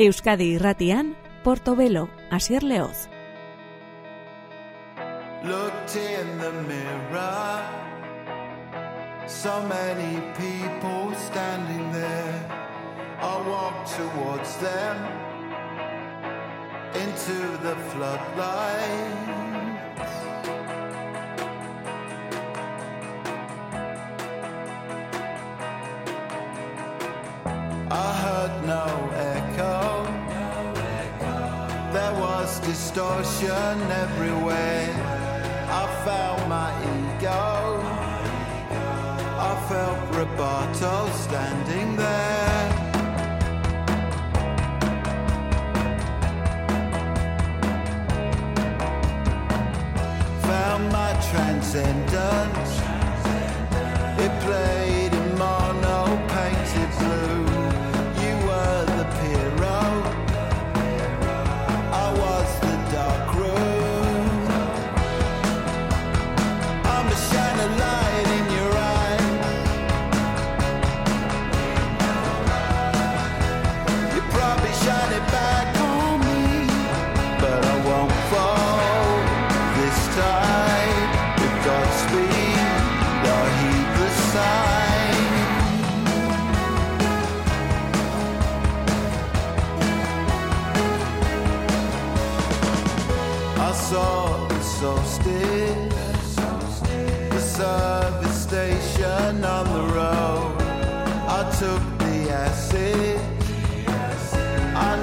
Euskadi irratian, Portobelo, Asier Leoz. Looked in the mirror. So many people standing there. I walked towards them Into the floodlight distortion everywhere. I felt my ego. I felt Roberto standing there. Found my transcendence. It played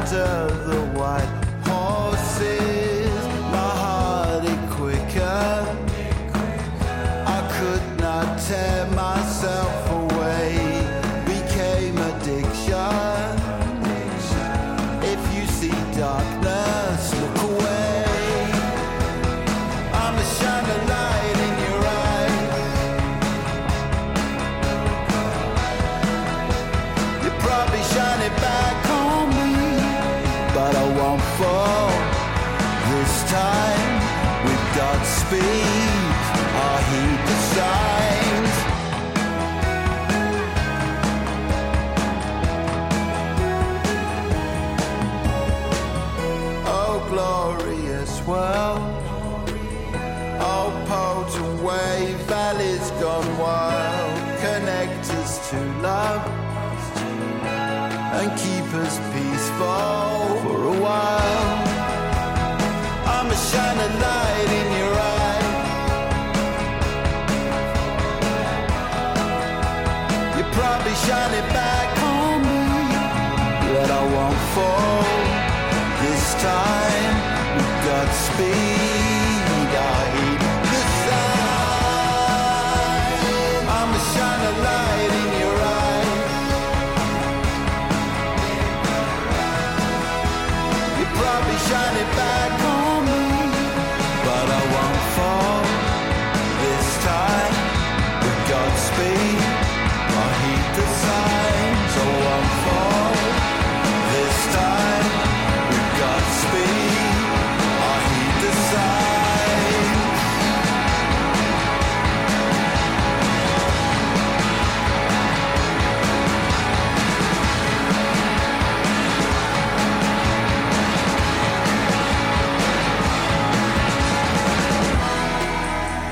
winter and keep us peaceful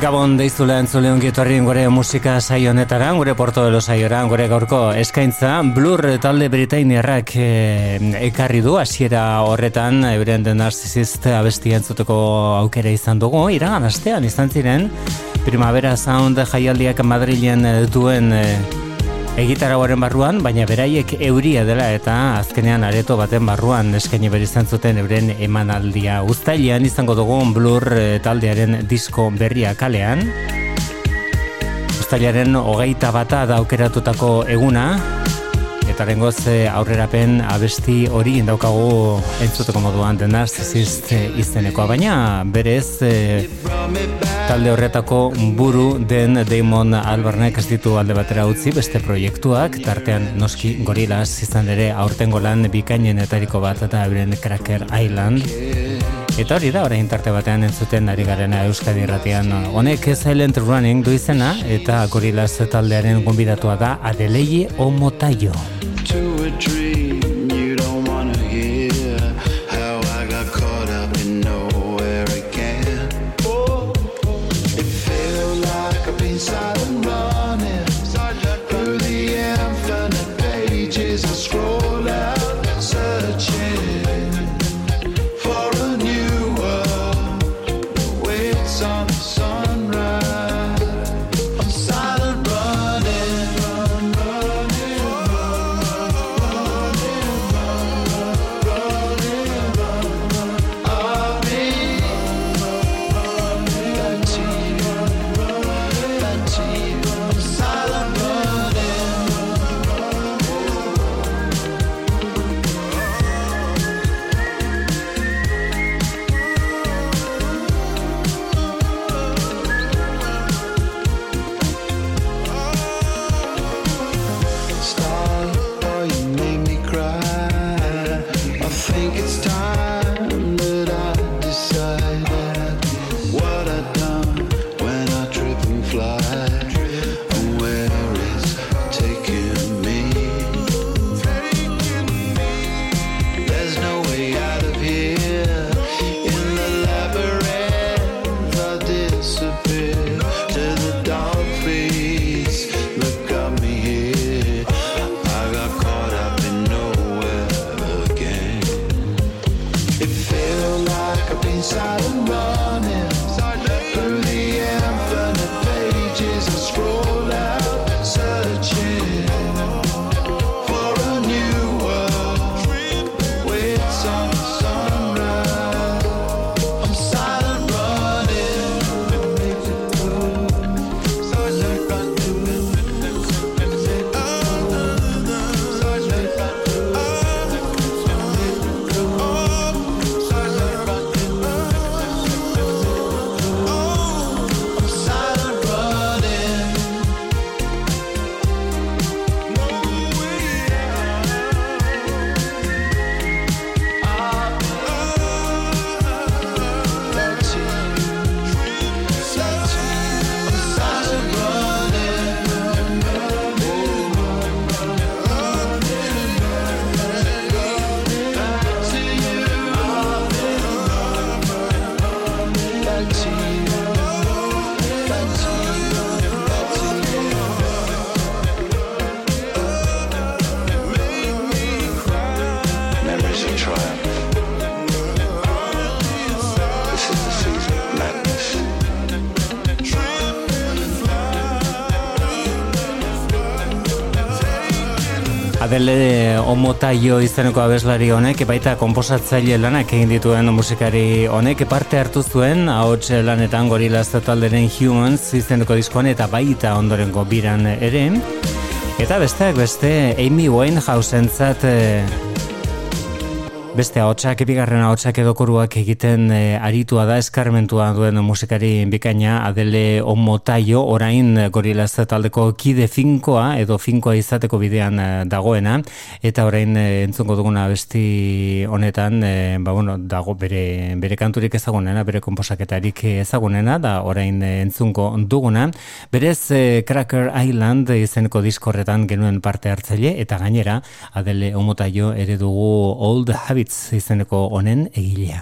Gabon deizula entzule ongi etorri gure musika saio honetara, gure porto de los saiora, gure gaurko eskaintza, Blur talde britainiarrak e, ekarri du, hasiera horretan, euren den narcisist abesti entzuteko aukera izan dugu, iragan astean izan ziren, Primavera Sound jaialdiak Madrilen eh, duen e, egitarauaren barruan, baina beraiek euria dela eta azkenean areto baten barruan eskaini behar izan zuten euren emanaldia. Uztailean izango dugun Blur eh, taldearen disko berria kalean. Uztailaren hogeita bata daukeratutako eguna, eta rengoz aurrerapen abesti hori daukagu entzuteko moduan The Narcissist izenekoa, baina berez eh, talde horretako buru den Damon Albarnek ez ditu alde batera utzi beste proiektuak, tartean noski gorilaz izan ere aurtengo lan bikainenetariko bat eta euren Cracker Island. Eta hori da, orain tarte batean entzuten ari garena Euskadi irratian. Honek Silent Running du izena eta gorilaz taldearen gonbidatua da Adeleie Omotaio. to Adele omotaio izeneko abeslari honek, baita komposatzaile lanak egin dituen musikari honek, parte hartu zuen, ahots lanetan gorilaz talderen humans izeneko diskoan eta baita ondorengo biran ere. Eta besteak beste, Amy Winehouse entzat eh, Beste ahotsak, bigarren ahotsak edo koruak egiten e, aritua da eskarmentua duen musikari bikaina Adele Omotaio orain gorilaz taldeko kide finkoa edo finkoa izateko bidean e, dagoena eta orain e, entzungo duguna besti honetan e, ba, bueno, dago bere, bere kanturik ezagunena, bere komposaketarik ezagunena da orain e, entzungo duguna. Berez Cracker Island izeneko diskorretan genuen parte hartzaile eta gainera Adele Omotaio ere dugu Old Habit Fritz izeneko honen egilea.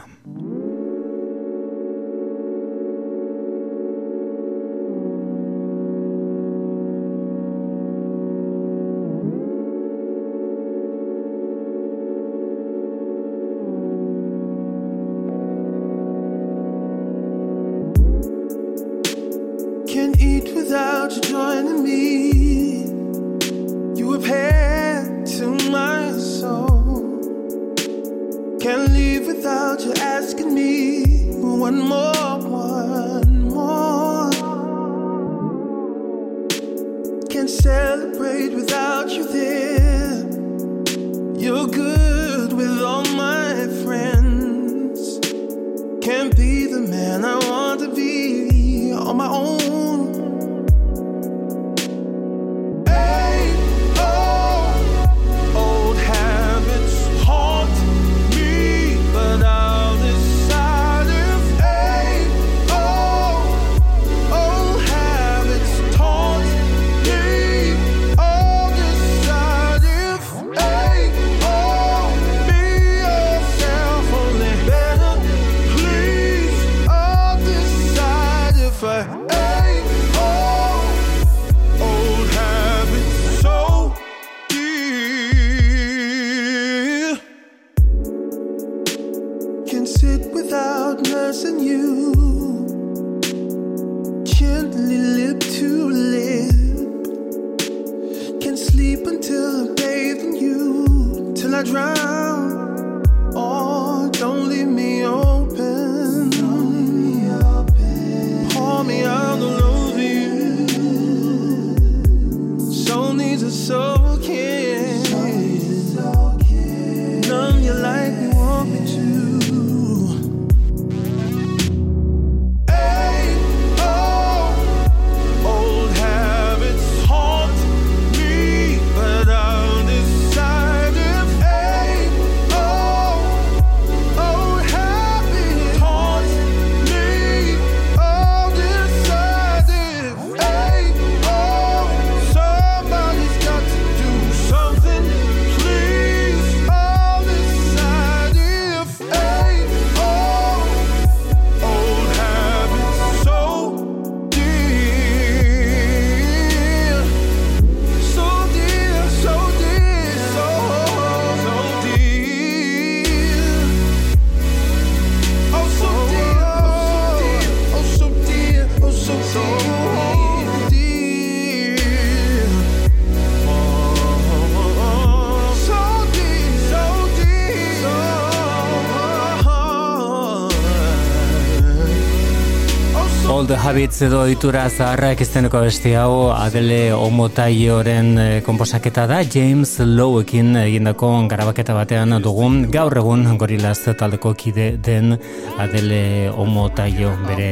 Habitz edo itura zaharra ekizteneko besti hau Adele Omotaioren eh, komposaketa da. James Lowekin egindako garabaketa batean dugun gaur egun gorilaz taldeko kide den Adele Omotaio bere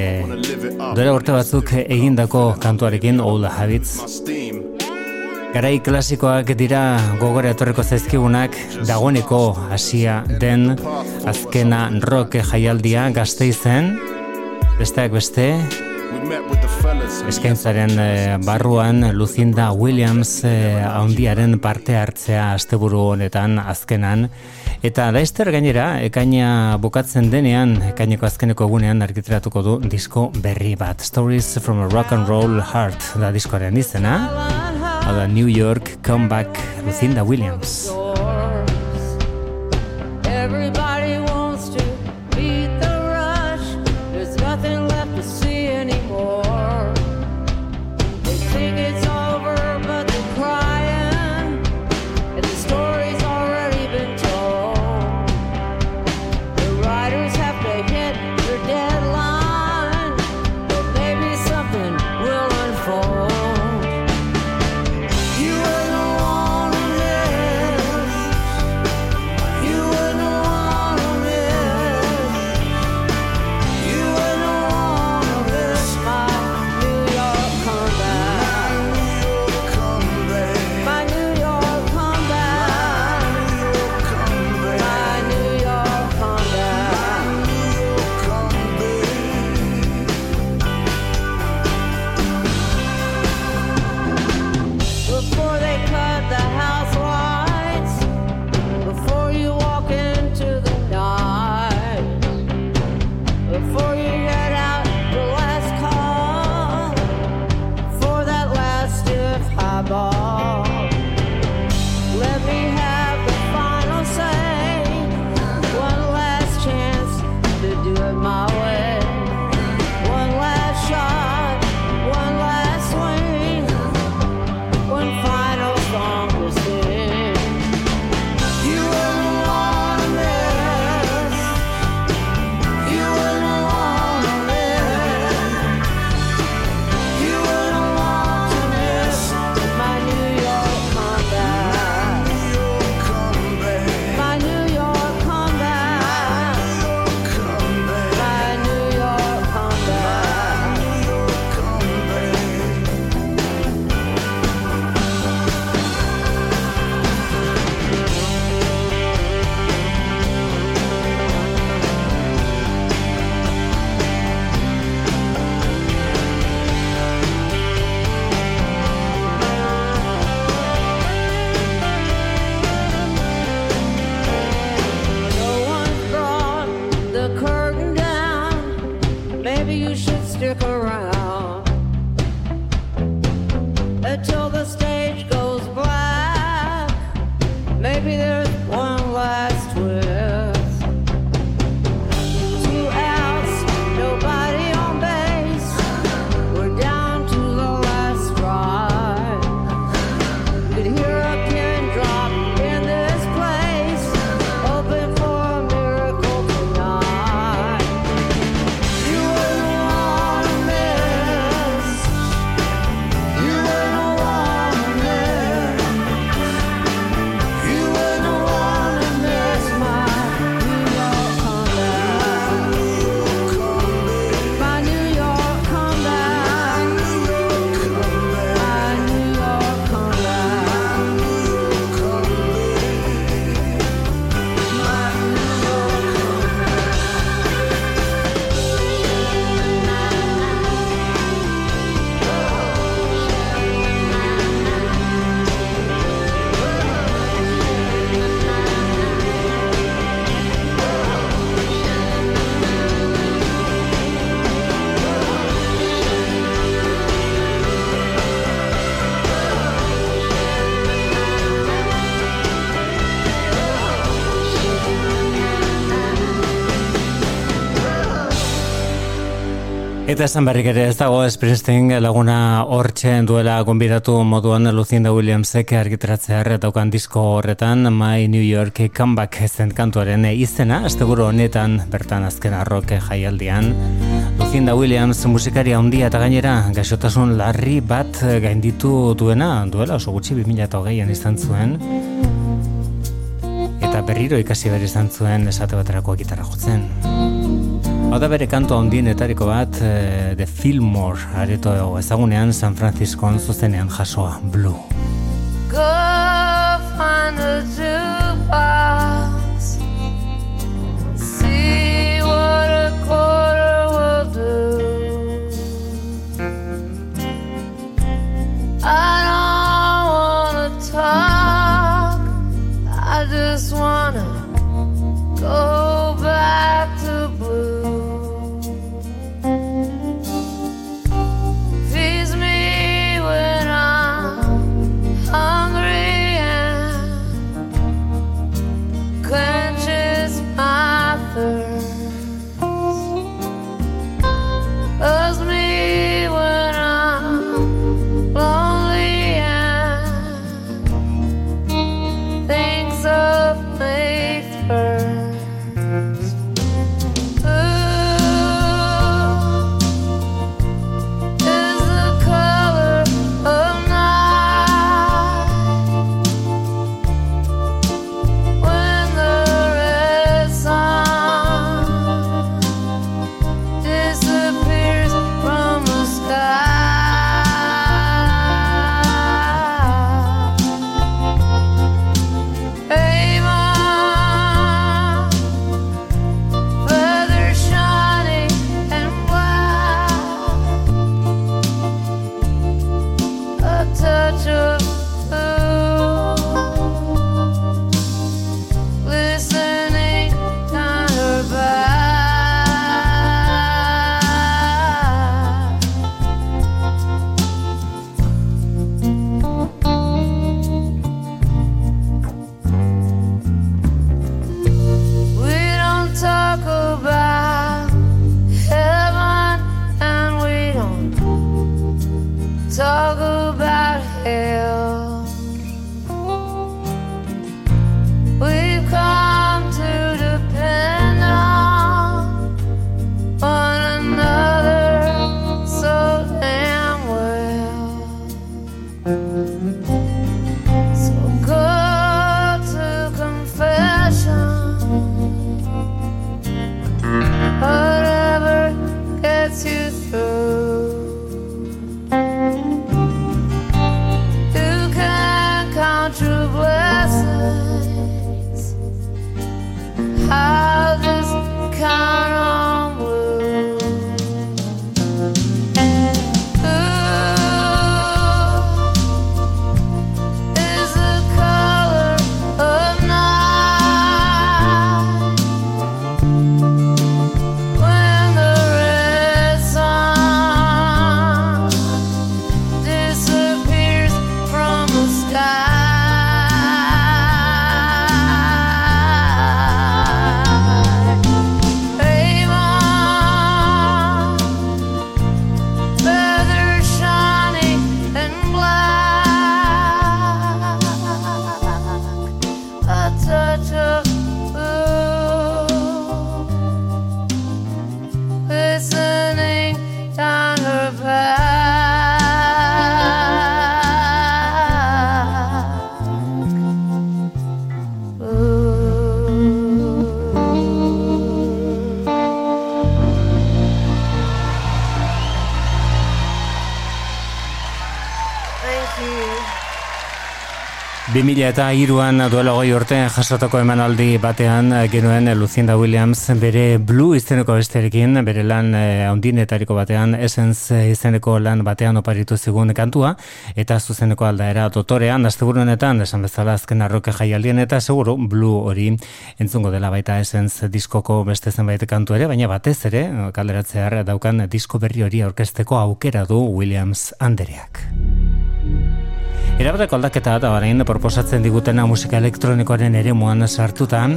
dure urte batzuk egindako kantuarekin All Habits. Garai klasikoak dira gogore atorreko zaizkigunak dagoeneko hasia den azkena rock jaialdia gazte izen Besteak beste, Eskaintzaren e, barruan Lucinda Williams e, haundiaren parte hartzea asteburu honetan azkenan. Eta daizter gainera, ekaina bukatzen denean, ekaineko azkeneko egunean argitratuko du disko berri bat. Stories from a Rock and Roll Heart da diskoaren izena. Hau New York Comeback Lucinda Williams. Eta esan berrik ere ez dago Springsteen laguna hortzen duela gonbidatu moduan Lucinda Williamsek argitratzea daukan disko horretan My New York Comeback zen kantuaren izena, asteguro honetan bertan azken arroke jaialdian. Lucinda Williams musikaria handia eta gainera gaixotasun larri bat gainditu duena, duela oso gutxi 2008an izan zuen. Eta berriro ikasi behar izan zuen esate baterako gitarra jotzen. Hau da bere kanto handienetariko bat uh, The Fillmore areto ezagunean San Francisco zuzenean jasoa Blue. Go find a jukebox. See what a quarter will do. I 2000 eta iruan duela goi urte jasotako emanaldi batean genuen Lucinda Williams bere Blue izeneko besterekin, bere lan eh, handinetariko batean, Essence izeneko lan batean oparitu zigun kantua, eta zuzeneko aldaera dotorean, asteburu honetan, esan bezala azken arroke jaialdien, eta seguru Blue hori entzungo dela baita Essence diskoko beste zenbait kantu ere, baina batez ere, kalderatzear daukan disko berri hori aurkesteko aukera du Williams Andereak. Erabateko aldaketa eta barain proposatzen digutena musika elektronikoaren ere muan sartutan,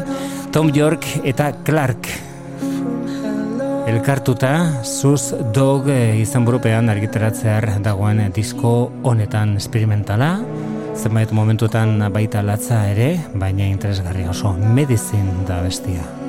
Tom York eta Clark elkartuta Sus Dog eh, izan burupean argiteratzear dagoen disko honetan experimentala, zenbait momentutan baita latza ere, baina interesgarri oso medizin da bestia.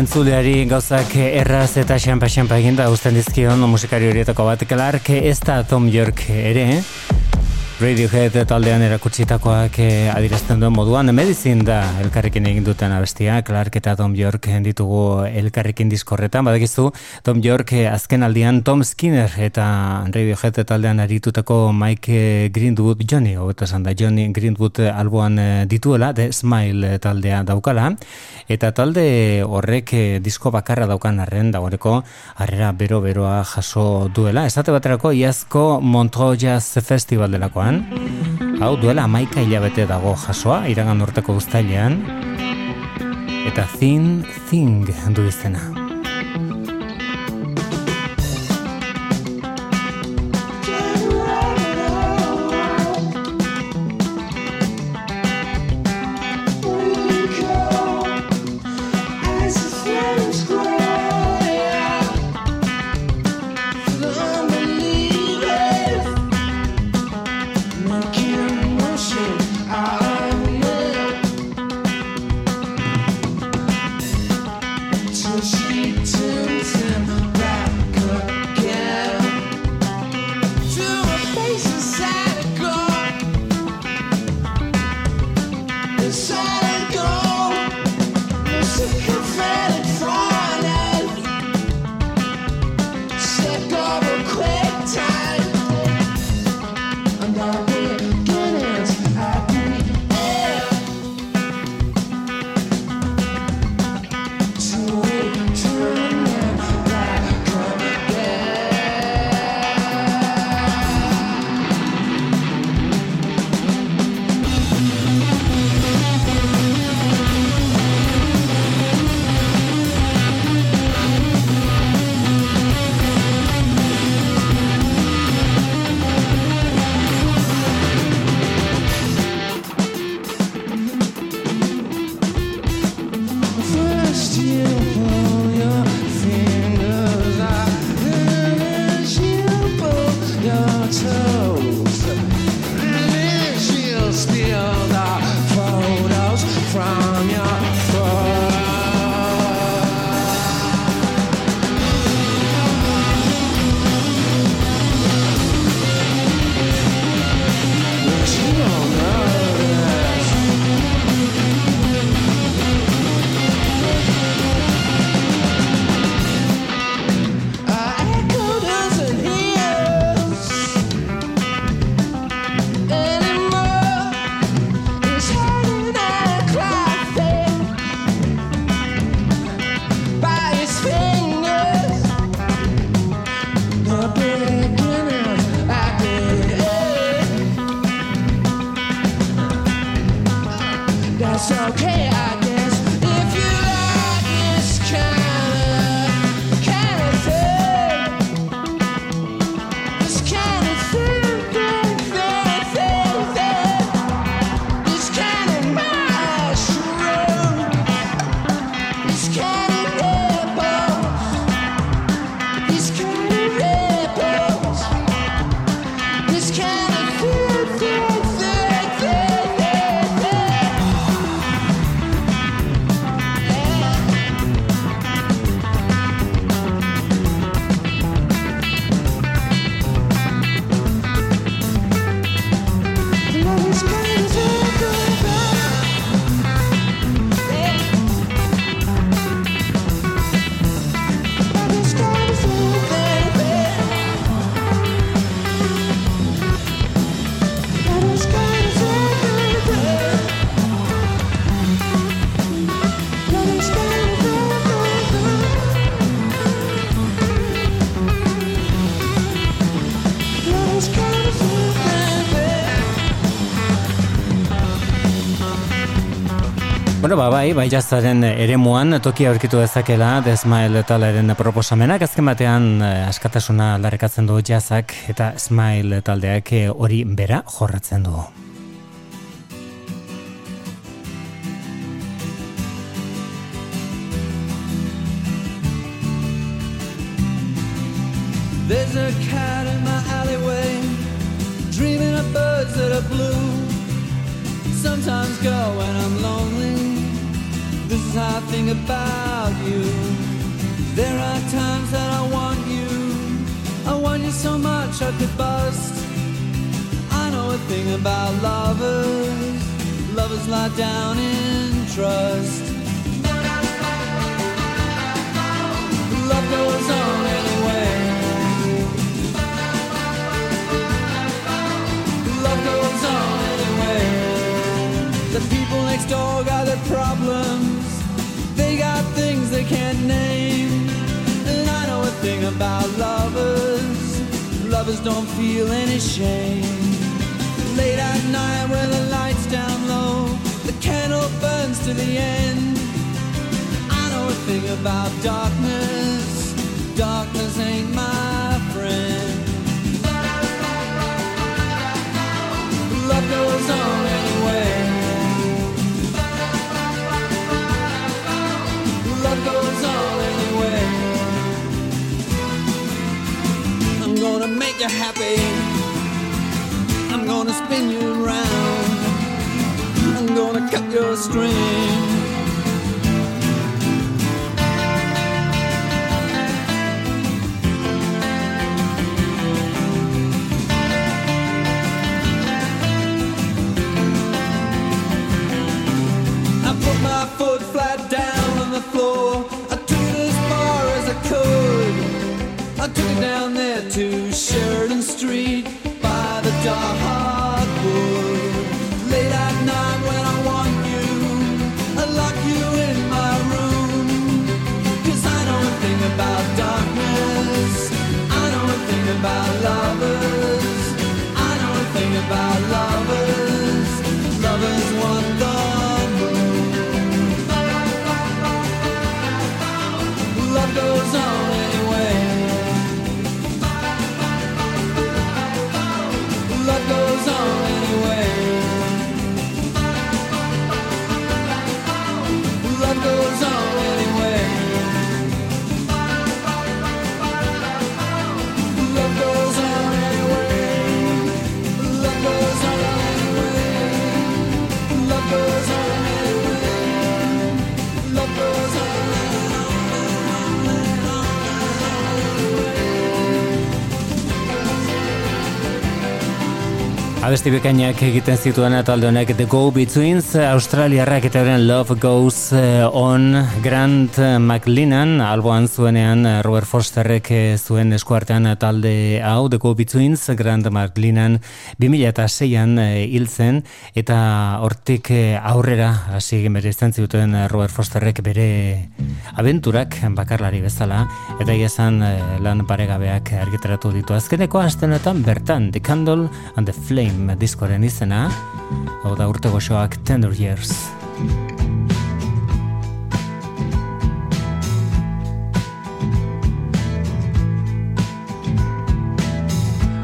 Entzuleari gauzak erraz eta xampa-xampa eginda usten dizkion musikari horietako bat Clark ez da Tom York ere Radiohead taldean erakutsitakoak eh, adirazten duen moduan medizin da elkarrekin egin duten abestia. Clark eta Tom York ditugu elkarrekin diskorretan badakizu Tom York eh, azken aldian Tom Skinner eta Radiohead taldean aritutako Mike Greenwood Johnny hobeto esan da. Johnny Greenwood alboan eh, dituela The Smile taldea daukala. Eta talde horrek eh, disko bakarra daukan arren dagoeneko harrera bero-beroa jaso duela. Esate baterako iazko Montreux Jazz Festival delakoan Hau duela amaika hilabete dago jasoa, iragan urteko guztailean. Eta Thin Thing du izena. Bueno, ba, bai, bai jazaren eremuan toki aurkitu dezakela The taleren proposamenak azken batean eh, askatasuna aldarrekatzen du jazak eta Smile taldeak eh, hori bera jorratzen du. Times that I want you. I want you so much I could bust. I know a thing about lovers. Lovers lie down in trust. Love goes on anyway. Love goes on anyway. The people next door got their problems. They got things they can't name. About lovers. Lovers don't feel any shame. Late at night when the lights down low, the candle burns to the end. I know a thing about darkness. Darkness ain't my friend. Love goes on anyway. Gonna make you happy. I'm gonna spin you around. I'm gonna cut your string. I put my foot flat down on the floor a tune as far as a cool I tune down Abesti bekainak egiten zituen talde honek The Go Betweens, Australiarrak eta horren Love Goes eh, On, Grant McLennan, alboan zuenean eh, Robert Forsterrek eh, zuen eskuartean talde hau, The Go Betweens, Grant McLennan 2006an hil zen, eta hortik aurrera, hasi bere izan zituen Robert Forsterrek bere abenturak bakarlari bezala, eta esan lan paregabeak argitaratu ditu. Azkeneko astenetan bertan, The Candle and the Flame diskoren izena, hau da urte goxoak Tender Years.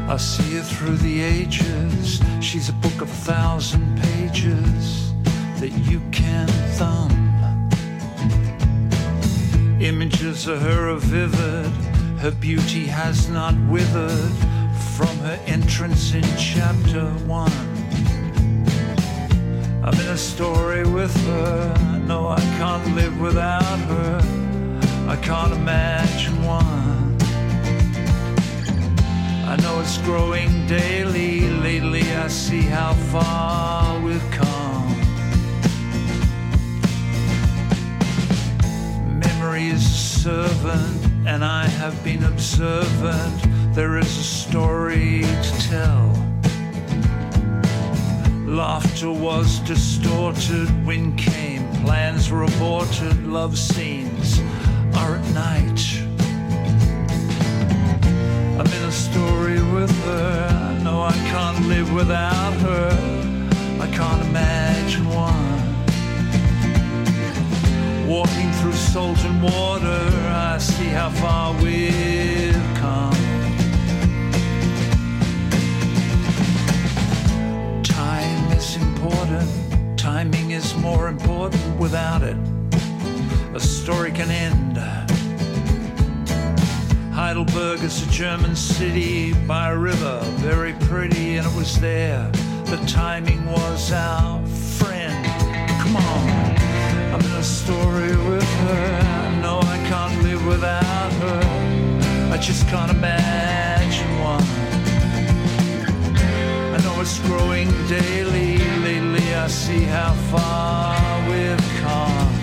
I see her through the ages. She's a book of a thousand pages that you can thumb. Images of her are vivid, her beauty has not withered from her entrance in chapter one. I'm in a story with her. No, I can't live without her. I can't imagine one. I know it's growing daily. Lately, I see how far we've come. Memory is a servant, and I have been observant. There is a story to tell. Laughter was distorted, wind came, plans were aborted, love scenes are at night. I'm in a story with her. I know I can't live without her. I can't imagine one. Walking through salt and water, I see how far we've come. Important. Timing is more important without it. A story can end. Heidelberg is a German city by a river, very pretty, and it was there. The timing was our friend. Come on, I'm in a story with her. No, I can't live without her. I just can't imagine one. I growing daily. Lately, I see how far we've come.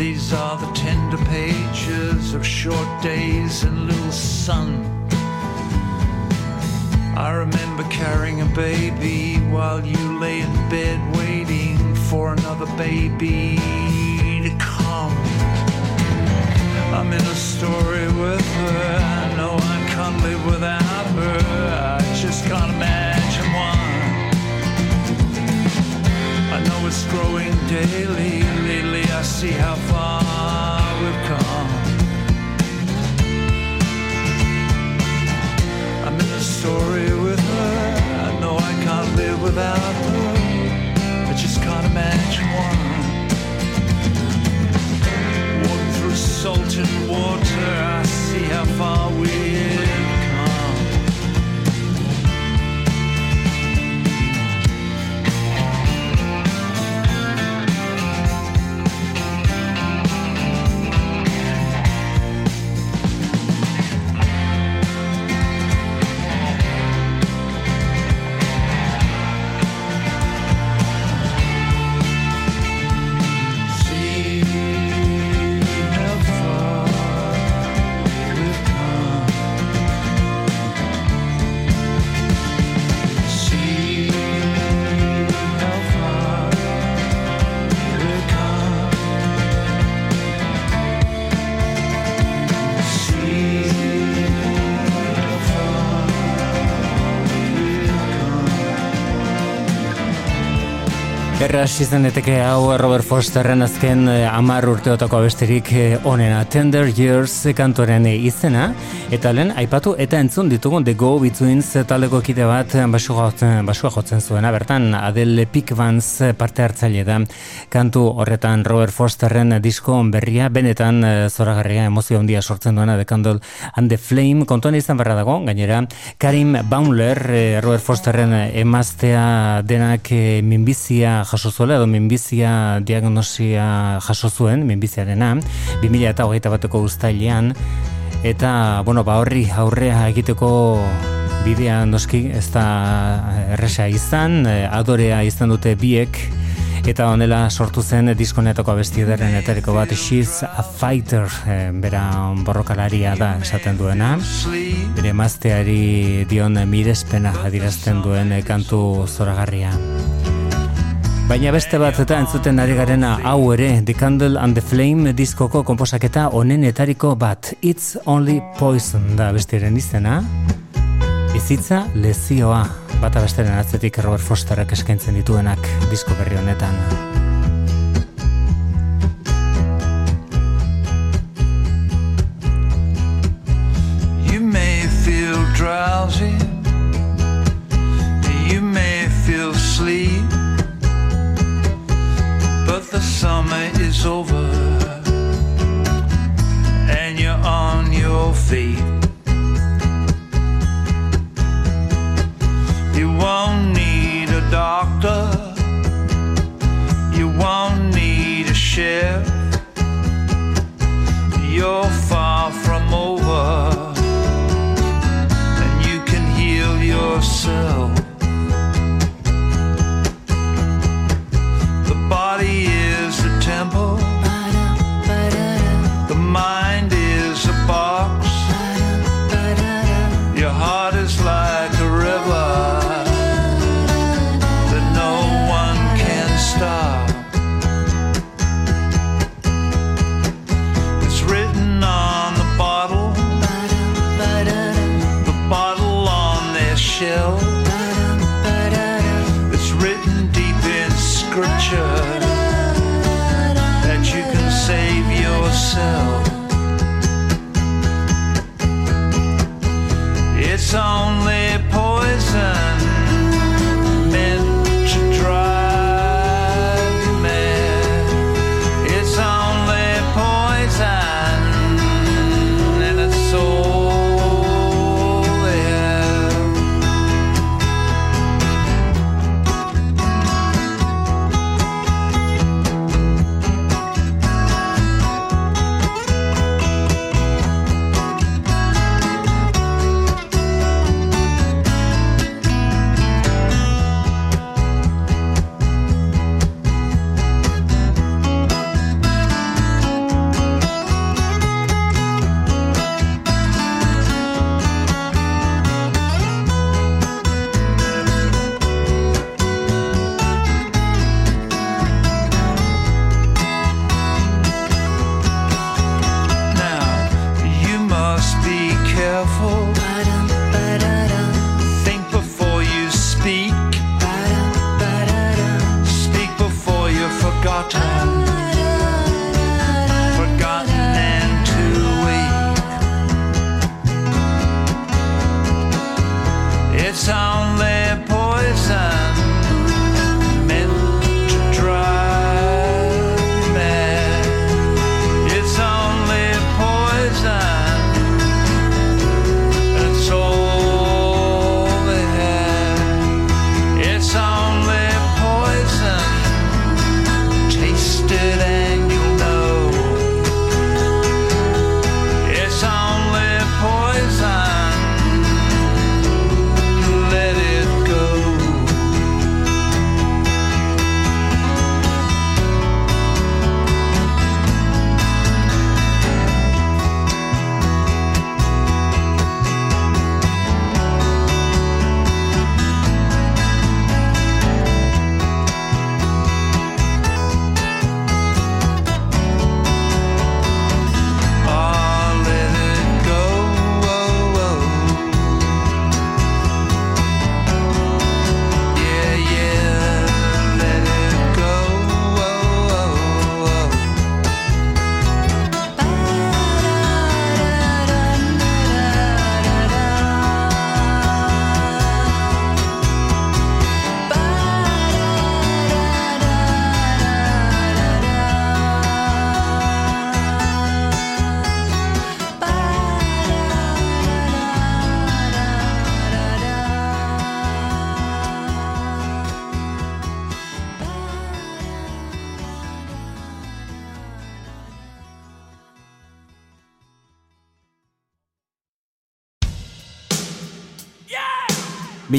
These are the tender pages of short days and little sun. I remember carrying a baby while you lay in bed waiting for another baby to come. I'm in a story with her. I know I can't live without her. I just can't imagine one. I know it's growing daily. I see how far we've come. I'm in a story with her. I know I can't live without her. I just can't imagine one. Walking through salt and water, I see how far we've come. Erraz izan eteke hau Robert Fosterren azken eh, amar urteotako abesterik eh, onena Tender Years kantoren eh, izena. Eta lehen aipatu eta entzun ditugun The Go Betweens taldeko kide bat basua jotzen, basua jotzen zuena. Bertan Adele Pickvans parte hartzaile da. Kantu horretan Robert Fosterren disko berria benetan zoragarria emozio handia sortzen duena The Candle and the Flame. Kontuan izan berra dago gainera Karim Baumler Robert Fosterren emaztea denak minbizia jaso zuela edo minbizia diagnosia jaso zuen minbiziarena 2000 eta hogeita bateko uztailean. Eta bueno ba horri aurrea egiteko bidea noski ez da erresa izan eh, adorea izan dute biek. Eta honela sortu zen diskonetako abesti ederren etariko bat She's a Fighter eh, bera borrokalaria da esaten duena. Bere emazteari dion mirespena adirazten duen eh, kantu zoragarria. Baina beste bat eta entzuten ari garena hau ere The Candle and the Flame diskoko konposaketa onenetariko bat. It's Only Poison da bestiren izena. Bizitza lezioa. Bata besteren atzetik Robert Fosterrak eskaintzen dituenak disko berri honetan. You may feel drowsy,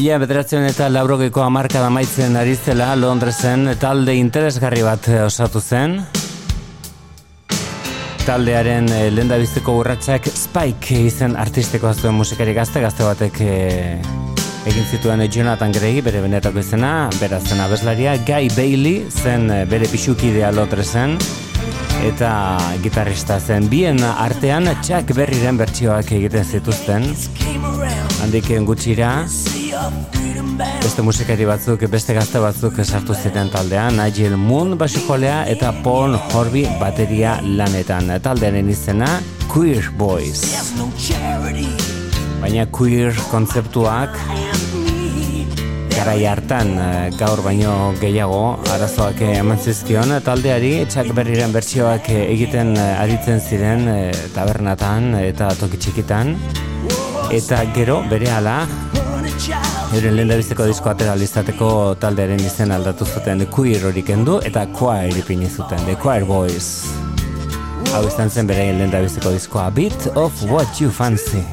Mila bederatzen eta laurogeiko amarka damaitzen ari zela Londresen talde interesgarri bat osatu zen. Taldearen e, lehen bizteko urratxak Spike izen artistiko zuen musikari gazte, gazte batek e, egin zituen Jonathan Gray bere benetako izena, bera zen abeslaria, Guy Bailey zen bere pixukidea Londresen, eta gitarrista zen. Bien artean Chuck Berryren bertsioak egiten zituzten. Handik gutxira Beste musikari batzuk, beste gazte batzuk sartu ziren taldean, Nigel Moon basujolea eta Paul Horby bateria lanetan. Taldearen izena Queer Boys. Baina queer kontzeptuak garai hartan eh, gaur baino gehiago arazoak eman zizkion taldeari txak berriren bertsioak egiten eh, aritzen ziren eh, tabernatan eta toki txikitan eta gero bere Euren lehen dabizteko disko atera lizateko taldearen izen aldatu zuten The Queer horik endu eta Choir ipini zuten The Choir Boys. Hau izan zen bere lehen dabizteko diskoa Bit of What You Fancy.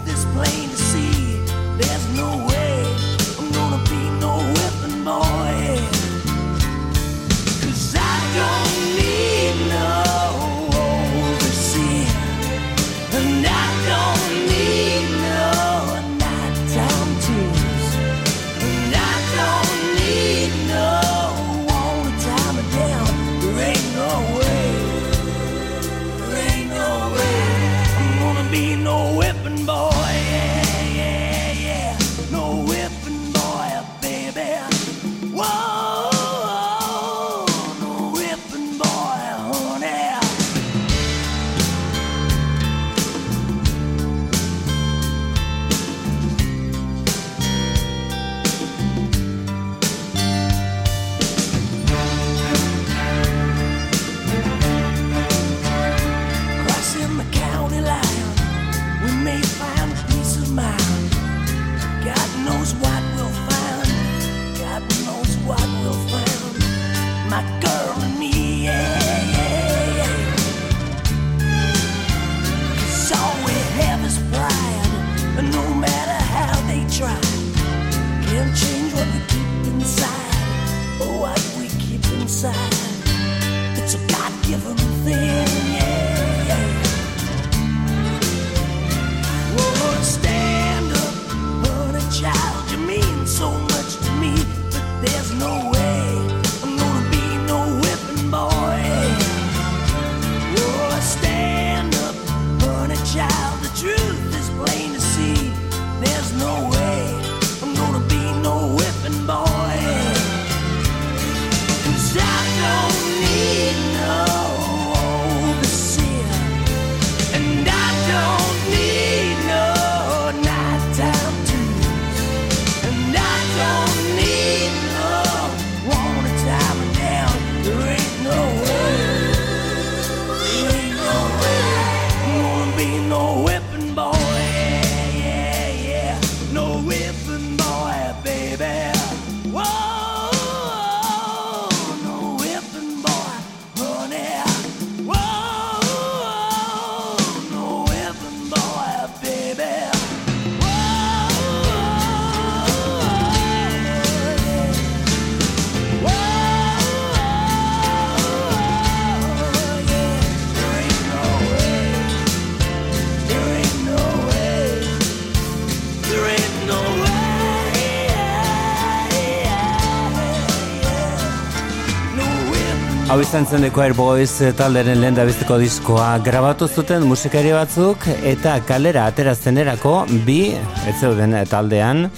Hau izan zen Choir Boys eh, talderen lehen dabizteko diskoa. Grabatu zuten musikari batzuk eta kalera aterazenerako bi, ez zeuden taldean,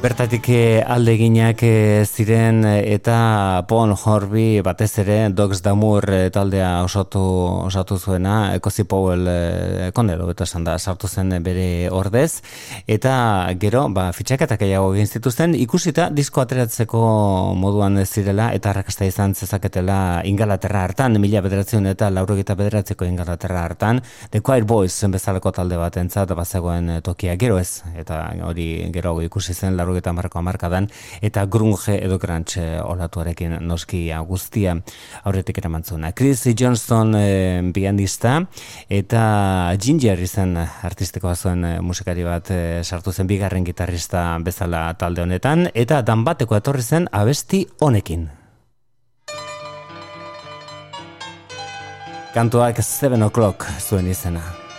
Bertatik eh, aldeginak eh, ziren eh, eta Pon Horby batez ere Dogs Damur taldea osatu, osatu zuena. Ekozi Powell kondelo eta esan da sartu zen bere ordez eta gero ba, fitxaketak gehiago egin zituzten. Ikusita disko ateratzeko moduan zirela eta arrakasta izan zezaketela ingalaterra hartan mila bederatzen eta laurogeta bederatzeko ingalaterra hartan. The Choir Boys bezalako talde bat entzat bazegoen tokia. Gero ez eta hori gero ikusi zen lauro laurogeta marko amarkadan, eta grunge edo grantxe olatuarekin noskia guztia aurretik eramantzuna. Chris Johnston e, pianista, eta Ginger izan artistikoa zuen musikari bat e, sartu zen bigarren gitarrista bezala talde honetan, eta dan bateko etorri zen abesti honekin. Kantuak 7 o'clock zuen izena.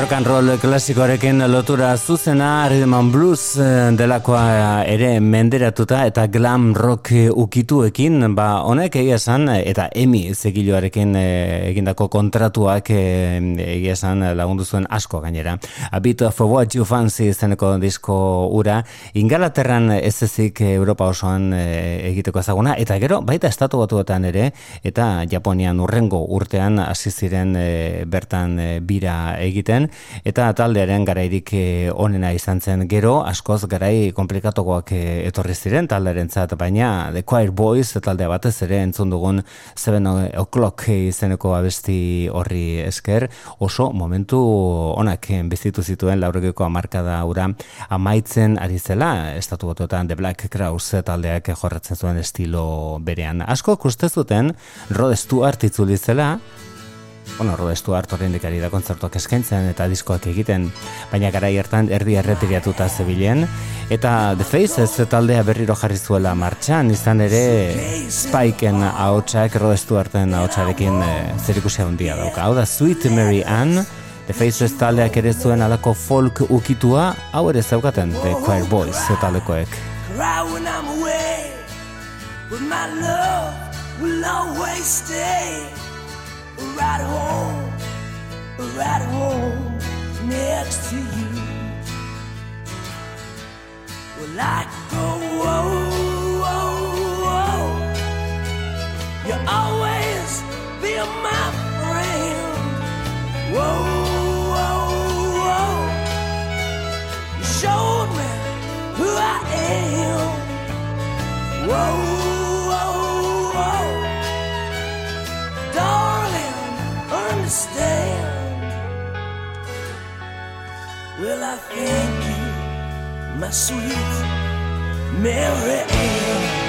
Rock and roll klasikoarekin lotura zuzena Rhythm Blues eh, delakoa ere menderatuta eta glam rock ukituekin ba honek egia esan eta emi zegiloarekin eh, egindako kontratuak eh, egia esan lagundu zuen asko gainera. A Bit of What You Fancy zeneko disko ura ingalaterran ez ezik Europa osoan egiteko ezaguna eta gero baita estatu batuetan ere eta Japonian urrengo urtean hasi ziren bertan bira egiten eta taldearen garairik eh, onena izan zen gero, askoz garai komplikatokoak eh, etorri ziren taldearen zat, baina The Choir Boys taldea batez ere entzun dugun 7 o'clock izeneko abesti horri esker, oso momentu onak bizitu zituen laurogeko amarkada ura amaitzen ari zela, estatu batuetan The Black Crowes taldeak jorratzen zuen estilo berean. Asko uste zuten Rod Stewart itzuli zela, bueno, Rod Stewart horrendik ari da kontzertuak eskaintzen eta diskoak egiten, baina gara hartan erdi erretiriatuta zebilen, eta The Faces taldea berriro jarri zuela martxan, izan ere Spikeen ahotsak, Rod Stewarten ahotsarekin e, zerikusia handia dauka. Hau da Sweet Mary Ann, The Faces taldeak ere zuen alako folk ukitua, hau ere zaukaten The Choir Boys away, but my love will always stay right home, right home next to you. Well, I go, whoa, whoa, whoa. You'll always be my friend. Whoa, showed me who I am. Whoa. Understand. Well, I thank you, my sweet Mary Ann.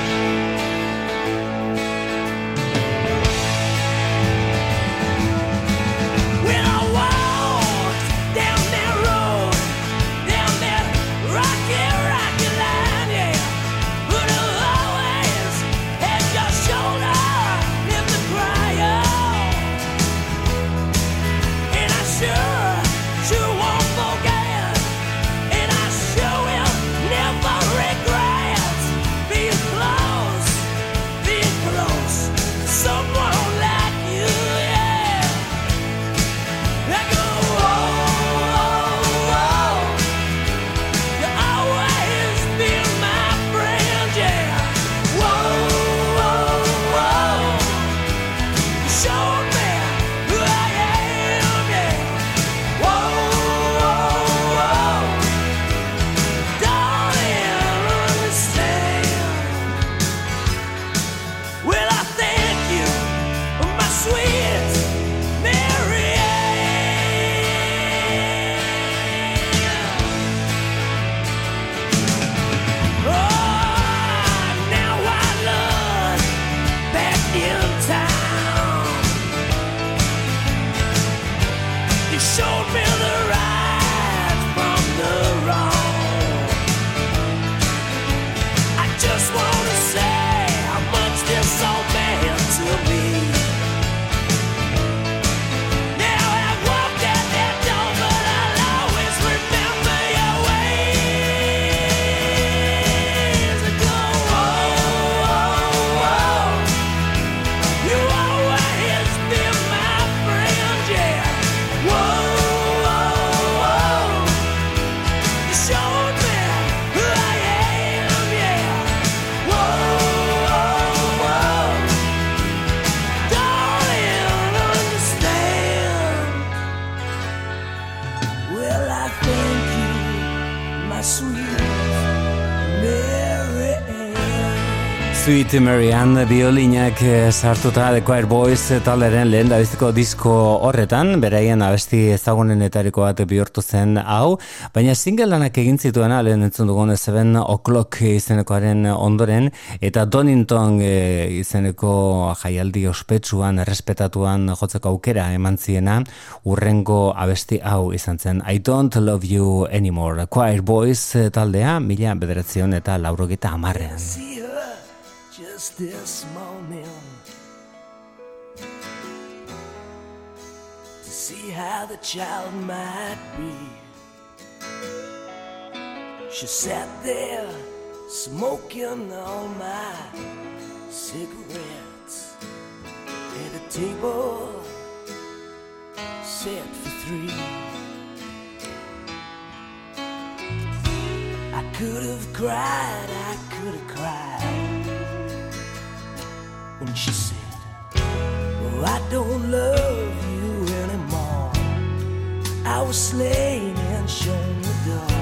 Marianne biolinak eh, sartuta The Choir Boys taleren lehen da disko horretan, beraien abesti ezagunenetariko bat bihurtu zen hau, baina single lanak egin zituena lehen entzun dugun Seven O'Clock izenekoaren ondoren, eta Donington e, izeneko jaialdi ospetsuan, errespetatuan jotzeko aukera eman ziena, urrengo abesti hau izan zen I Don't Love You Anymore. Choir Boys taldea, mila bederatzion eta laurogeta amarrean. Just this morning to see how the child might be. She sat there smoking all my cigarettes at a table set for three. I could have cried, I could have cried when she said, I don't love you anymore. I was slain and shown the door.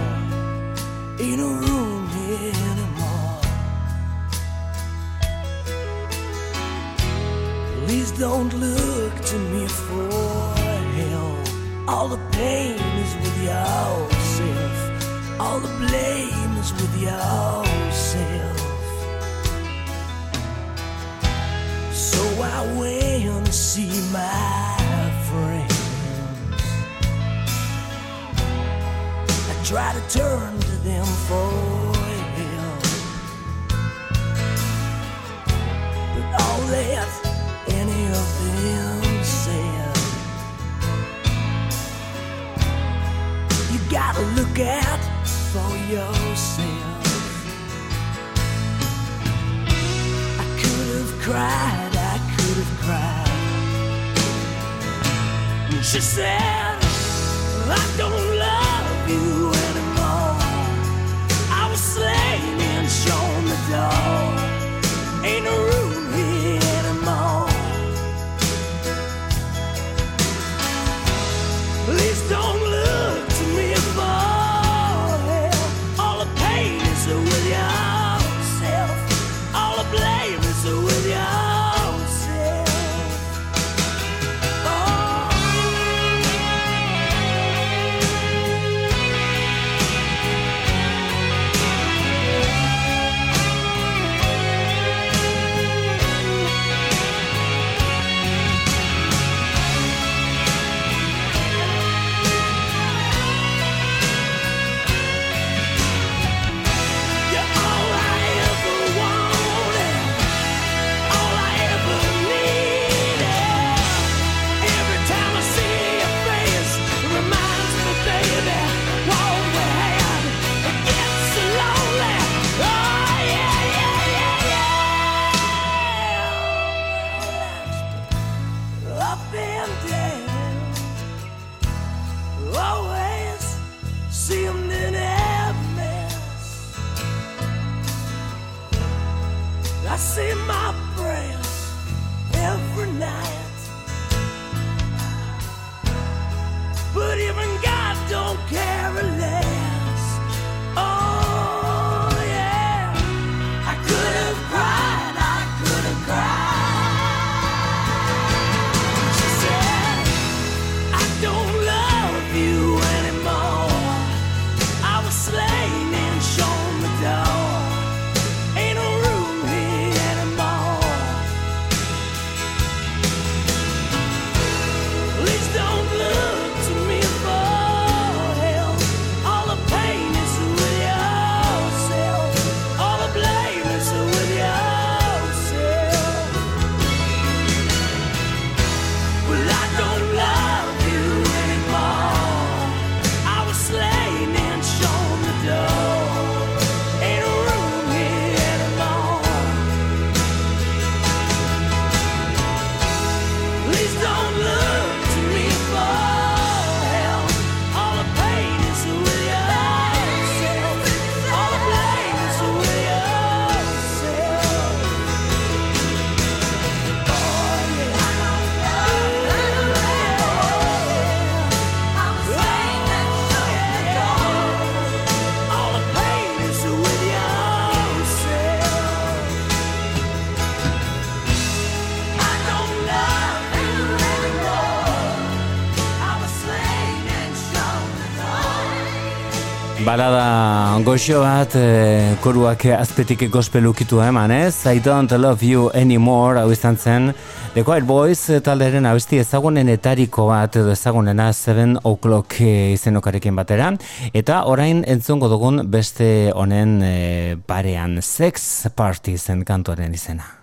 in a room anymore. Please don't look to me for help. All the pain is with yourself. All the blame is with yourself. I went to see my friends. I tried to turn to them for help, but all that any of them said, you gotta look out for yourself. I could have cried. She said, I don't love you anymore. I was slain and shown the door. Ain't no balada goxio bat e, koruak azpetik gospel ukitu eman ez? I don't love you anymore hau izan zen. The Quiet Boys talderen abesti ezagunen etariko bat edo ezagunena 7 o'clock e, izenokarekin batera. Eta orain entzungo dugun beste honen e, parean sex party zen kantuaren izena.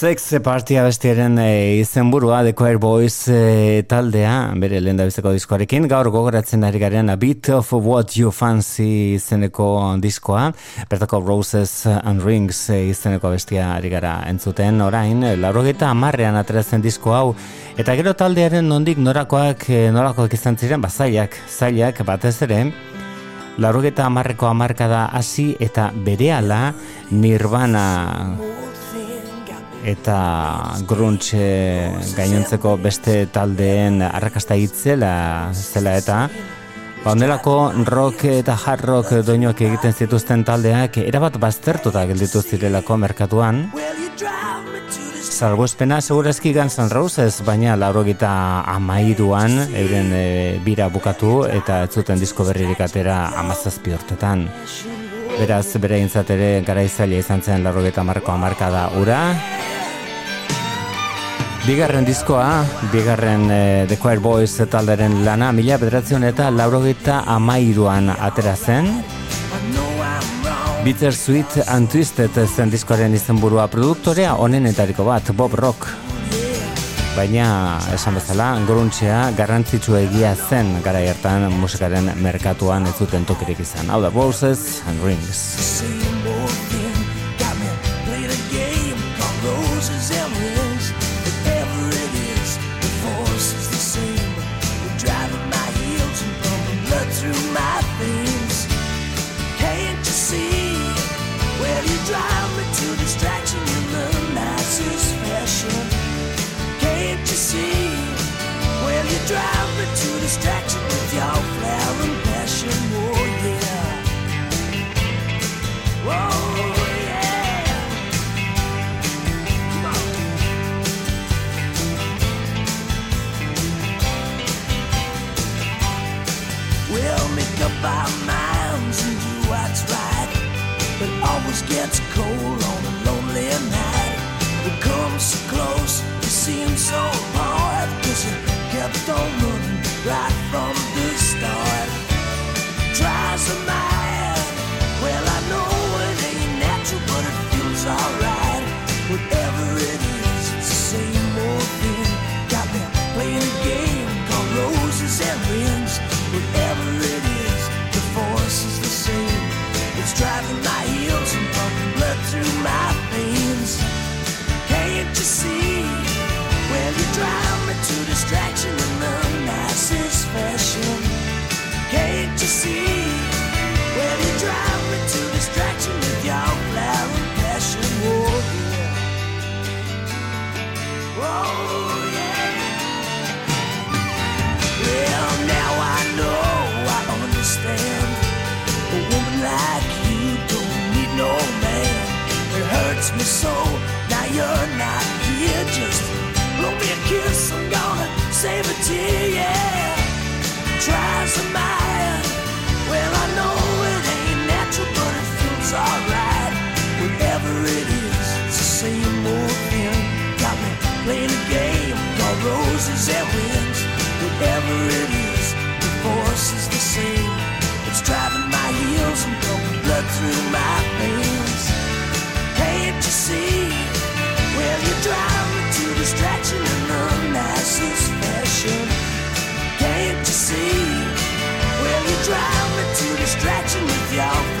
Sex Party abestiaren e, izenburua The Choir Boys e, taldea, bere lehen bizeko diskoarekin, gaur gogoratzen ari garen A Bit of What You Fancy izeneko diskoa, bertako Roses and Rings e, izeneko abestia ari gara entzuten. Orain, laurogeta amarrean aterazen disko hau, eta gero taldearen nondik norakoak, norakoak izan ziren, ba, zailak, zailak batez ere, laurogeta amarreko amarkada hasi eta berehala Nirvana eta grunge gainontzeko beste taldeen arrakasta hitzela zela eta ba, ondelako rock eta hard rock doinoak egiten zituzten taldeak erabat baztertuta gelditu zirelako merkatuan Salbo espena segurazki Guns N' Roses, baina lauro gita amairuan euren e, bira bukatu eta ez zuten disko berririk atera amazazpi hortetan. Beraz, bere intzatere gara izan zen lauro gita marko amarka da ura, Bigarren diskoa, bigarren e, The Choir Boys talderen lana, mila bederatzen eta laurogeta amairuan atera zen. Bitter Sweet and Twisted zen diskoaren izenburua produktorea onenetariko bat, Bob Rock. Baina, esan bezala, goruntxea garrantzitsu egia zen gara hartan musikaren merkatuan ez zuten tokirik izan. Hau da, Roses and Rings. up our minds and do what's right. It always gets cold on a lonely night. We come so close, we seem so apart. Cause you kept on running right from the start. Tries a mile. drama to distraction with your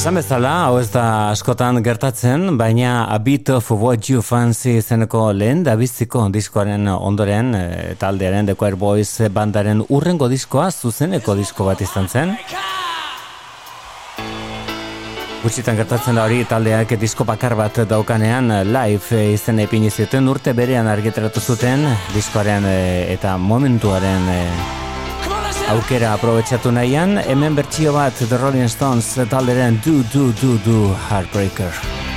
Esan bezala, hau ez da askotan gertatzen, baina A Bit of What You Fancy zeneko lehen da biziko diskoaren ondoren, e, taldearen The Choir Boys bandaren urrengo diskoa zuzeneko disko bat izan zen. Gutxitan gertatzen da hori taldeak disko bakar bat daukanean live izen epin izuten urte berean argiteratu zuten diskoaren e, eta momentuaren e, aukera aprobetsatu nahian, hemen bertsio bat The Rolling Stones talderen Do Do Do Do Heartbreaker.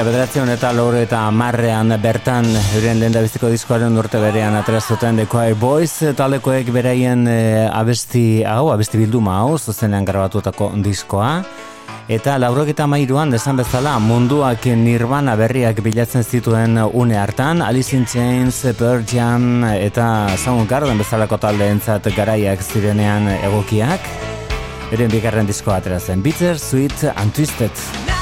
mila bederatzen eta lore eta marrean bertan euren lehen biziko diskoaren urte berean atrezuten The Choir Boys talekoek beraien e, abesti hau, abesti bilduma hau, zuzenean grabatutako diskoa. Eta laurogeta mairuan desan bezala munduak nirvana berriak bilatzen zituen une hartan, Alice in Chains, Pearl Jam eta Soundgarden bezalako taldeentzat garaiak zirenean egokiak, eren bigarren diskoa aterazen, Bitter, Sweet and Twisted.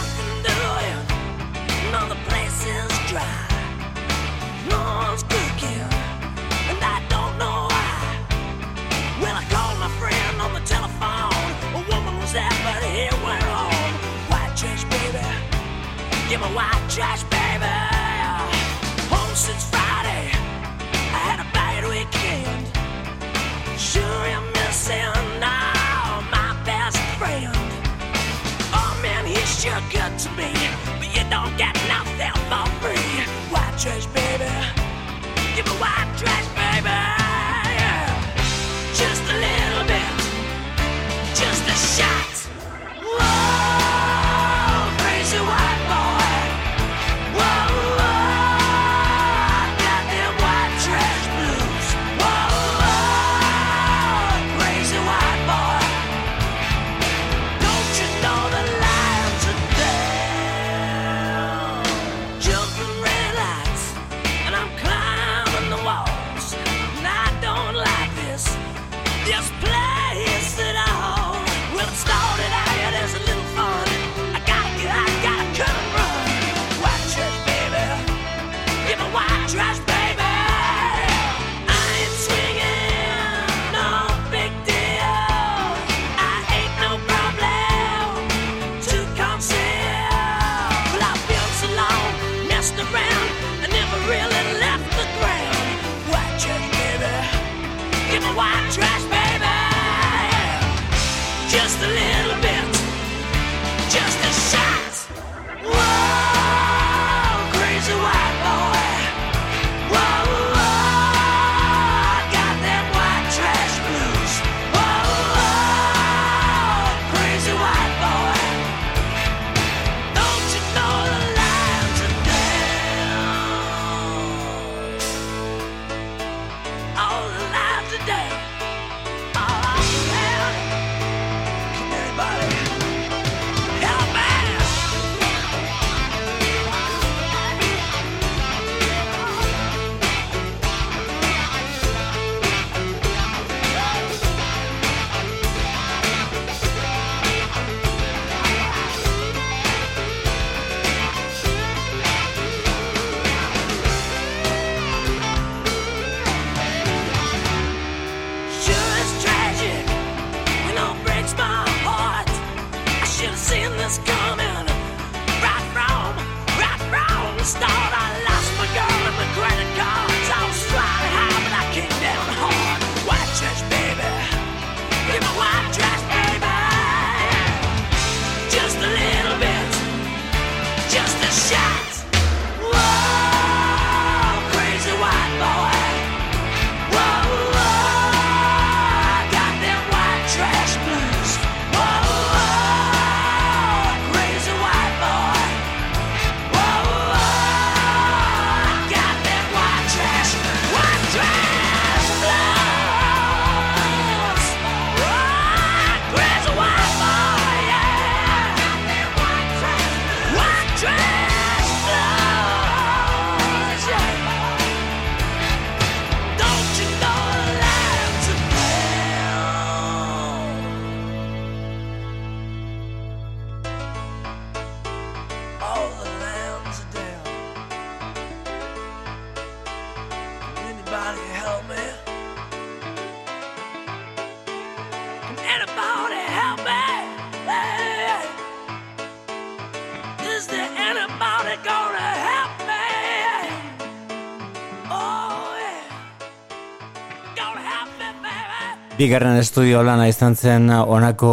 Bigarren estudio lana izan zen onako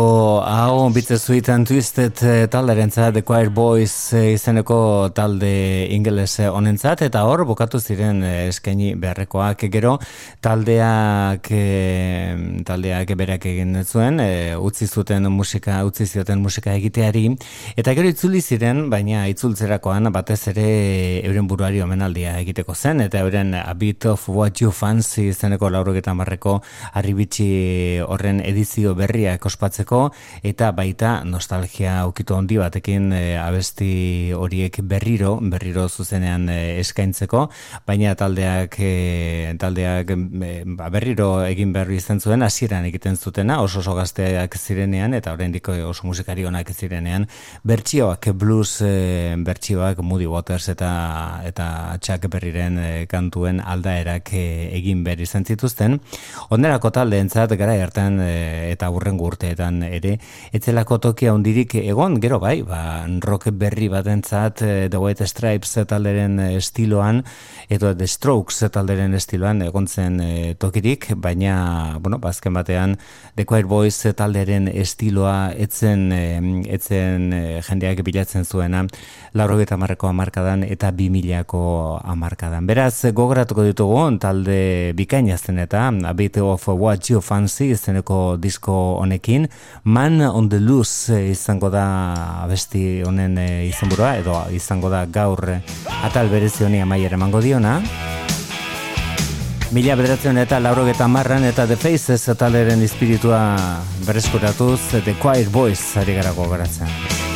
hau bitze zuitan twisted eh, talderen The Choir Boys eh, izeneko talde ingeles honentzat eta hor bukatu ziren eh, eskaini beharrekoak. Gero taldeak taldeak berak egin zuen utzi zuten musika utzi zioten musika egiteari eta gero itzuli ziren baina itzultzerakoan batez ere euren buruari omenaldia egiteko zen eta euren A Bit of What You Fancy izeneko laurogetan marreko arribitsi horren edizio berria ospatzeko eta baita nostalgia ukitu handi batekin e, abesti horiek berriro, berriro zuzenean e, eskaintzeko, baina taldeak e, taldeak ba, berriro egin berri izan zuen hasieran egiten zutena, oso oso gazteak zirenean eta oraindik oso musikari onak zirenean, bertsioak blues e, bertsioak Moody Waters eta eta Chuck Berryren kantuen aldaerak egin berri izan zituzten. Onerako taldeentzat gara hartan e, eta urren urteetan ere. Etzelako tokia hondirik egon gero bai ba rock berri batentzat e, The White Stripes talderen estiloan edo The Strokes talderen estiloan egontzen e, tokirik baina bueno bazken batean The Choir Boys talderen estiloa etzen etzen jendeak bilatzen zuena 80 marreko hamarkadan eta 2000ko hamarkadan. Beraz gogoratuko ditugu talde bikaina zen eta a bit of what you fancy izeneko disko honekin Man on the Loose izango da abesti honen eh, izenburua edo izango da gaur eh, atal berezi honi amaier emango diona Mila bederatzen eta laurogeta marran eta The Faces ataleren espiritua berreskuratuz The Quiet Boys ari gara gogaratzen.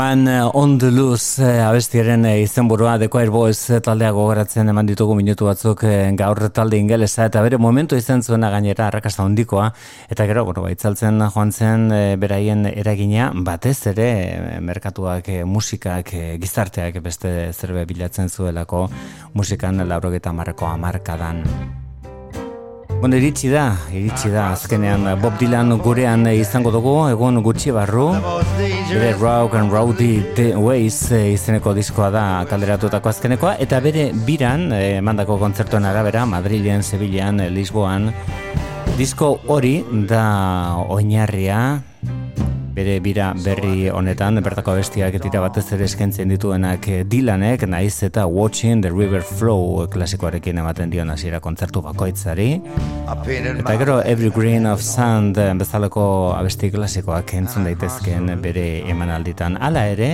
Man uh, on the loose uh, abestiaren uh, izenburua The Choir Boys uh, taldea gogoratzen eman ditugu minutu batzuk gaur talde ingelesa eta bere momentu izan zuena gainera arrakasta hondikoa eta gero bueno, baitzaltzen joan zen beraien eragina batez ere merkatuak musikak gizarteak beste zerbe bilatzen zuelako musikan laurogeta marreko amarkadan. Bueno, iritsi da, iritsi da, azkenean Bob Dylan gurean izango dugu, egun gutxi barru, bere Rock and Rowdy The Ways eh, izeneko diskoa da kalderatutako azkenekoa, eta bere biran, eh, mandako kontzertuen arabera, Madrilen, Sevillan, Lisboan, disko hori da oinarria, bere bira berri honetan bertako bestiak dira batez ere eskentzen dituenak Dylanek naiz eta Watching the River Flow klasikoarekin ematen dion hasiera kontzertu bakoitzari. Eta gero Every Grain of Sand bezalako abesti klasikoak entzun daitezkeen bere emanalditan. Hala ere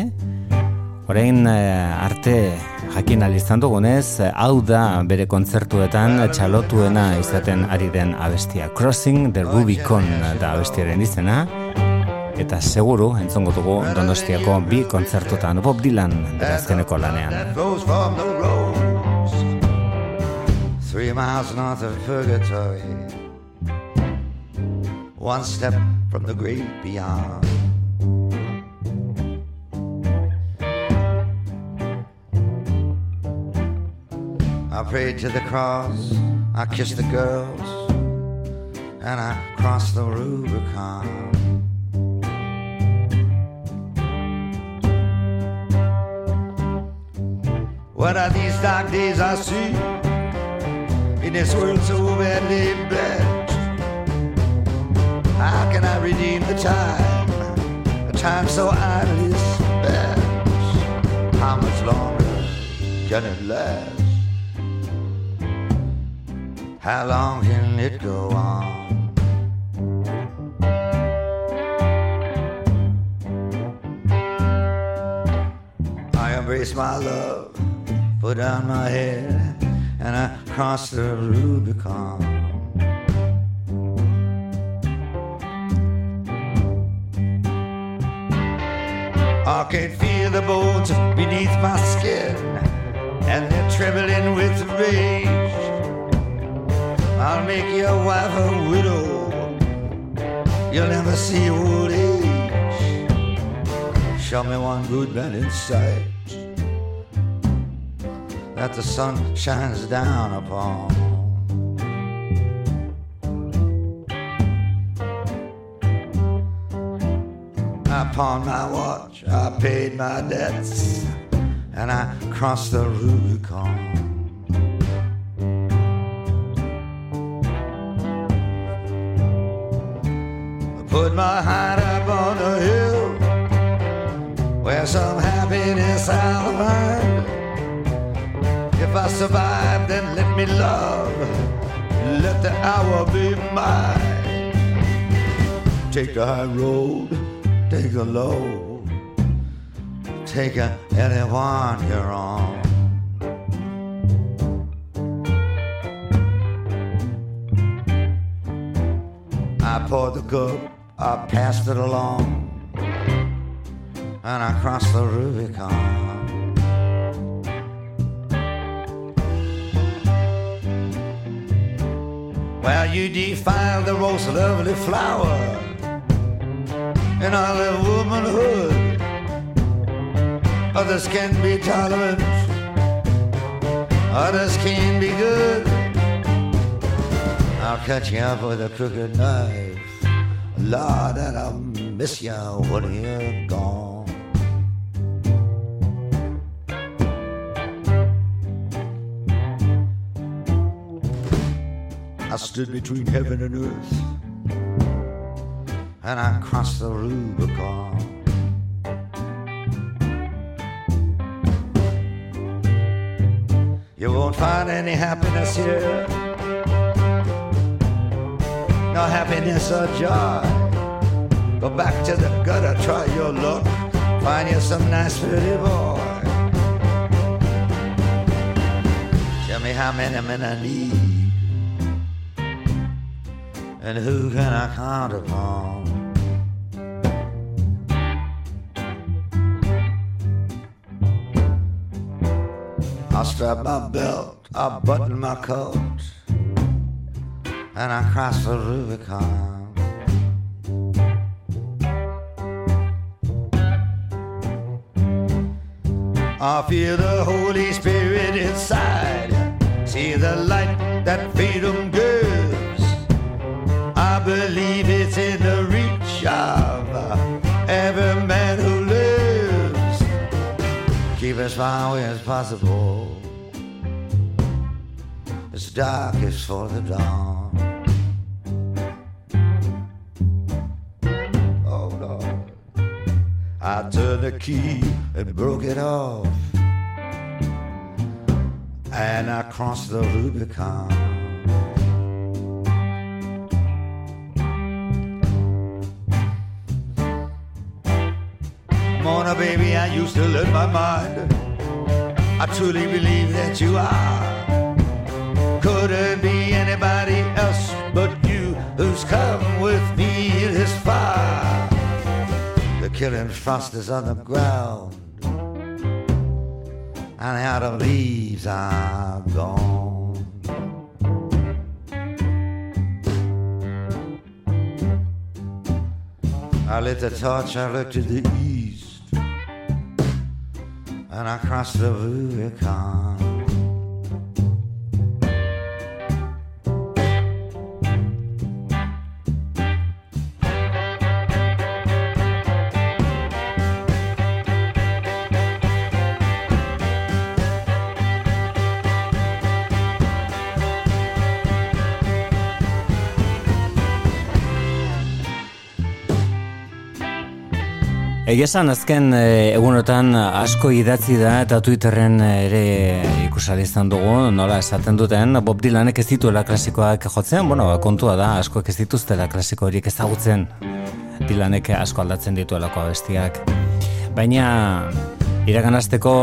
Orain eh, arte jakin alizan dugunez, hau da bere kontzertuetan txalotuena izaten ari den abestia. Crossing the Rubicon da abestiaren izena eta seguru entzongo dugu Donostiako bi kontzertutan. Bob Dylan berazkeneko lanean. Three miles north of Purgatory. One step from the great beyond. I prayed to the cross I kissed the girls And I crossed the Rubicon What are these dark days I see in this world so badly bent? How can I redeem the time, the time so idly spent? How much longer can it last? How long can it go on? I embrace my love put down my head and I crossed the Rubicon. I can feel the bones beneath my skin and they're trembling with rage. I'll make your wife a widow. You'll never see old age. Show me one good man in sight that the sun shines down upon. Pawned my watch, I paid my debts, and I crossed the Rubicon. I put my heart up on a hill where some happiness I'll find. If I survive, then let me love. Let the hour be mine. Take the high road, take the low, take a, anyone you're on. I poured the cup, I passed it along, and I crossed the Rubicon. Well, you defile the most lovely flower in all of womanhood. Others can be tolerant, others can be good. I'll cut you up with a crooked knife. Lord, and I'll miss you when you're gone. I stood between heaven and earth, and I crossed the Rubicon. You won't find any happiness here, no happiness or joy. Go back to the gutter, try your luck, find you some nice pretty boy. Tell me how many men I need and who can I count upon? I strap my belt, I button my coat, and I cross the Rubicon. I feel the Holy Spirit inside, see the light that freedom believe it's in the reach of every man who lives. Keep as far away as possible. It's darkest for the dawn. Oh Lord. I turned the key and broke it off. And I crossed the Rubicon. Mona, baby, I used to learn my mind. I truly believe that you are. Couldn't be anybody else but you who's come with me in this far. The killing frost is on the ground, and the autumn leaves are gone. I lit the torch, I looked to the east, and I crossed the Rubicon. Egesan azken eh, egunotan asko idatzi da eta Twitterren ere ikusali izan dugu, nola esaten duten, Bob Dylanek ez dituela klasikoak jotzen, bueno, kontua da, askoek ez dituztela klasiko horiek ezagutzen. Dylanek asko aldatzen dituelako abestiak. Baina iraganazteko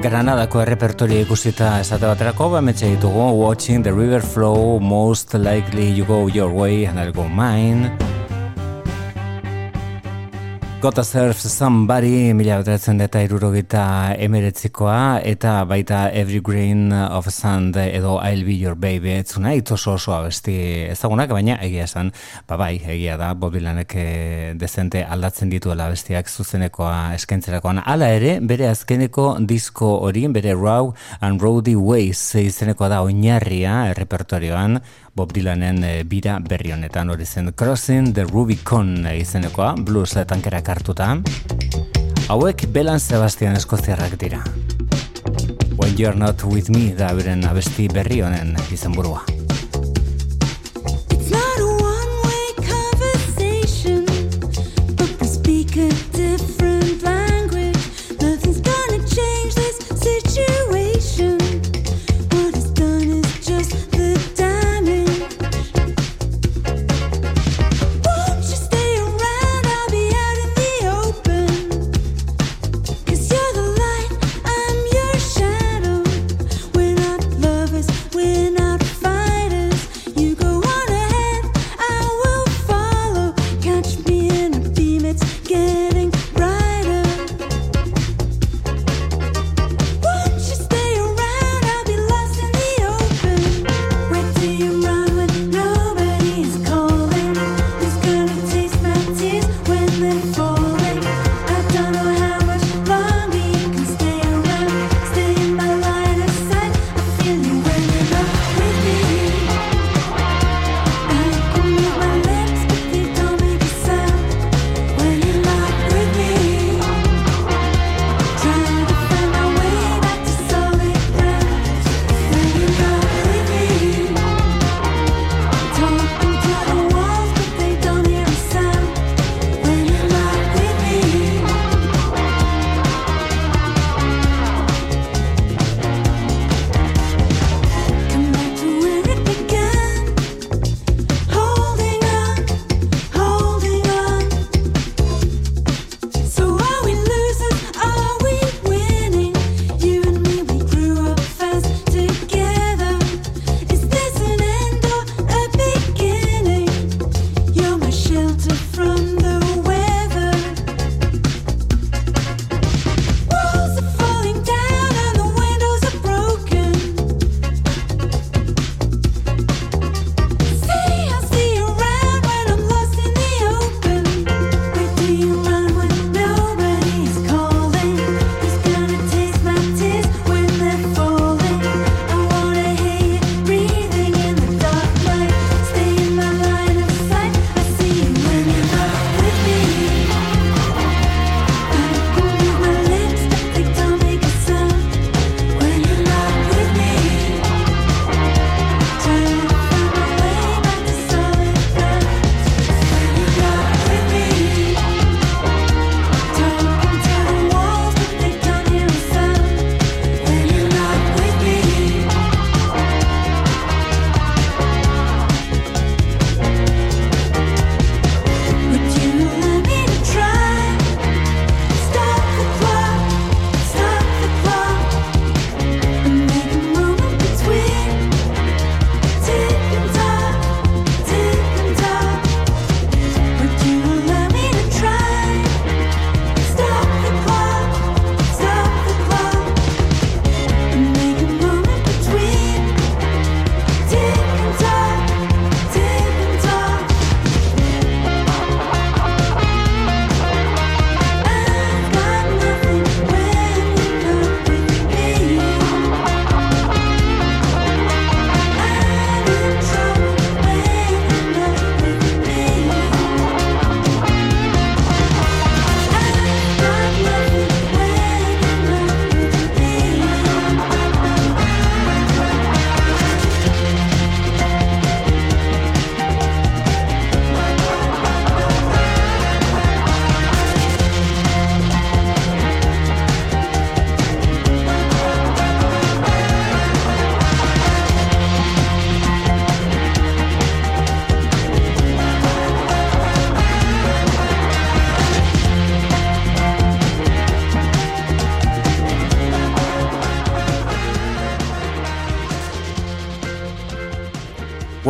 Granadako errepertoria ikusita esate baterako, ba ditugu Watching the River Flow, Most Likely You Go Your Way and I'll Go Mine. Gotta Surf Somebody mila betretzen eta irurogita emeretzikoa eta baita Every Grain of Sand edo I'll Be Your Baby etzuna itoso oso abesti ezagunak baina egia esan ba bai egia da Bob Dylanek eh, dezente aldatzen dituela bestiak zuzenekoa eskentzerakoan hala ere bere azkeneko disko hori bere Raw and Roady Ways izenekoa da oinarria errepertorioan Bob Dylanen e, bira berri honetan. Hori zen Crossing the Rubicon e, izenekoa blues tankerak hartuta. Hauek Belan Sebastian Eskoziarrak dira. When You're Not With Me da beren abesti berri honen izenburua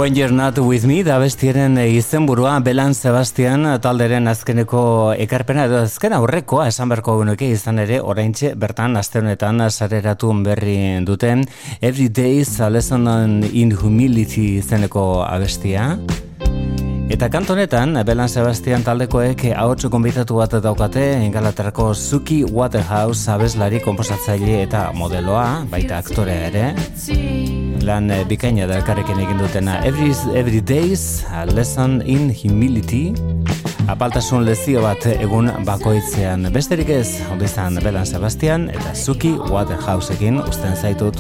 When You're Not With Me da bestiaren izenburua Belan Sebastian talderen azkeneko ekarpena edo azken aurrekoa esan berko genuke izan ere oraintxe bertan aste honetan sareratu berri duten Every Days a Lesson in Humility izeneko abestia. Eta kantonetan, Belan Sebastian taldekoek ahotsu konbitatu bat daukate Ingalaterrako Suki Waterhouse abeslari komposatzaile eta modeloa, baita aktorea ere lan eh, bikaina da elkarrekin egin dutena. Every, every Days, a Lesson in Humility. Apaltasun lezio bat egun bakoitzean. Besterik ez, ondo izan Belan Sebastian eta Suki Waterhouseekin usten zaitut